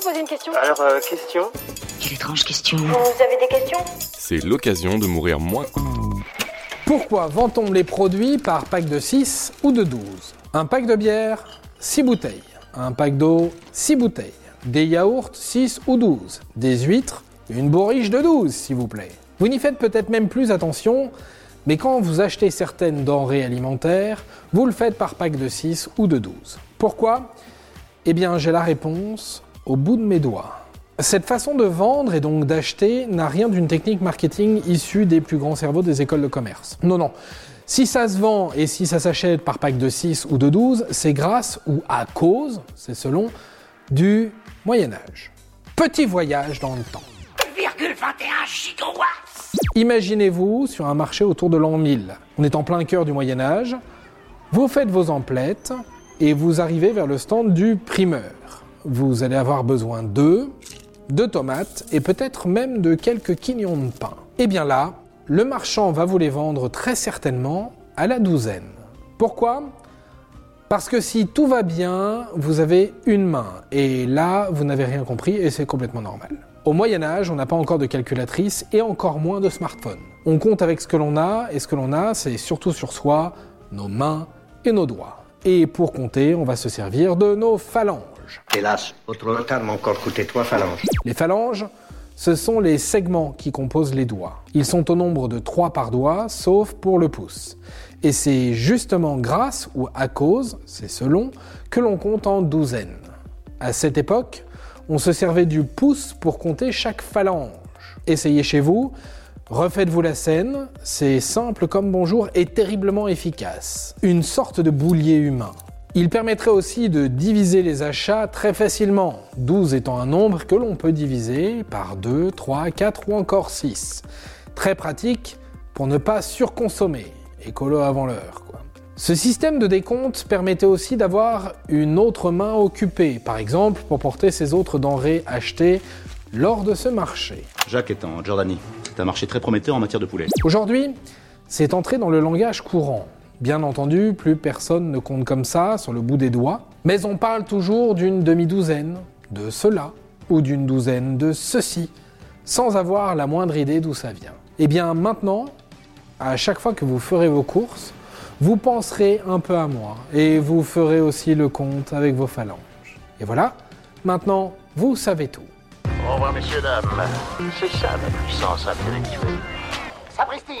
vous poser une question Alors, euh, question Quelle étrange question. Vous avez des questions? C'est l'occasion de mourir moins. Pourquoi vend-on les produits par pack de 6 ou de 12 Un pack de bière, 6 bouteilles. Un pack d'eau, 6 bouteilles. Des yaourts, 6 ou 12. Des huîtres, une bourriche de 12, s'il vous plaît. Vous n'y faites peut-être même plus attention, mais quand vous achetez certaines denrées alimentaires, vous le faites par pack de 6 ou de 12. Pourquoi? Eh bien, j'ai la réponse au bout de mes doigts. Cette façon de vendre et donc d'acheter n'a rien d'une technique marketing issue des plus grands cerveaux des écoles de commerce. Non, non. Si ça se vend et si ça s'achète par pack de 6 ou de 12, c'est grâce ou à cause, c'est selon, du Moyen Âge. Petit voyage dans le temps. 1,21 gigawatts Imaginez-vous sur un marché autour de l'an 1000. On est en plein cœur du Moyen Âge. Vous faites vos emplettes et vous arrivez vers le stand du primeur. Vous allez avoir besoin d'œufs, de tomates et peut-être même de quelques quignons de pain. Et bien là, le marchand va vous les vendre très certainement à la douzaine. Pourquoi? Parce que si tout va bien, vous avez une main et là, vous n'avez rien compris et c'est complètement normal. Au Moyen Âge, on n'a pas encore de calculatrice et encore moins de smartphone. On compte avec ce que l'on a et ce que l'on a, c'est surtout sur soi, nos mains et nos doigts. Et pour compter, on va se servir de nos phalanges. Hélas, votre m'a encore coûté trois phalanges. Les phalanges, ce sont les segments qui composent les doigts. Ils sont au nombre de 3 par doigt, sauf pour le pouce. Et c'est justement grâce ou à cause, c'est selon, que l'on compte en douzaines. À cette époque, on se servait du pouce pour compter chaque phalange. Essayez chez vous, refaites-vous la scène, c'est simple comme bonjour et terriblement efficace. Une sorte de boulier humain. Il permettrait aussi de diviser les achats très facilement, 12 étant un nombre que l'on peut diviser par 2, 3, 4 ou encore 6. Très pratique pour ne pas surconsommer, écolo avant l'heure. Ce système de décompte permettait aussi d'avoir une autre main occupée, par exemple pour porter ces autres denrées achetées lors de ce marché. Jacques est en Jordanie. C'est un marché très prometteur en matière de poulet. Aujourd'hui, c'est entré dans le langage courant. Bien entendu, plus personne ne compte comme ça sur le bout des doigts, mais on parle toujours d'une demi-douzaine de cela ou d'une douzaine de ceci, sans avoir la moindre idée d'où ça vient. Et bien maintenant, à chaque fois que vous ferez vos courses, vous penserez un peu à moi et vous ferez aussi le compte avec vos phalanges. Et voilà, maintenant, vous savez tout. Au revoir, messieurs, dames. C'est ça ma puissance intellectuelle. Sapristi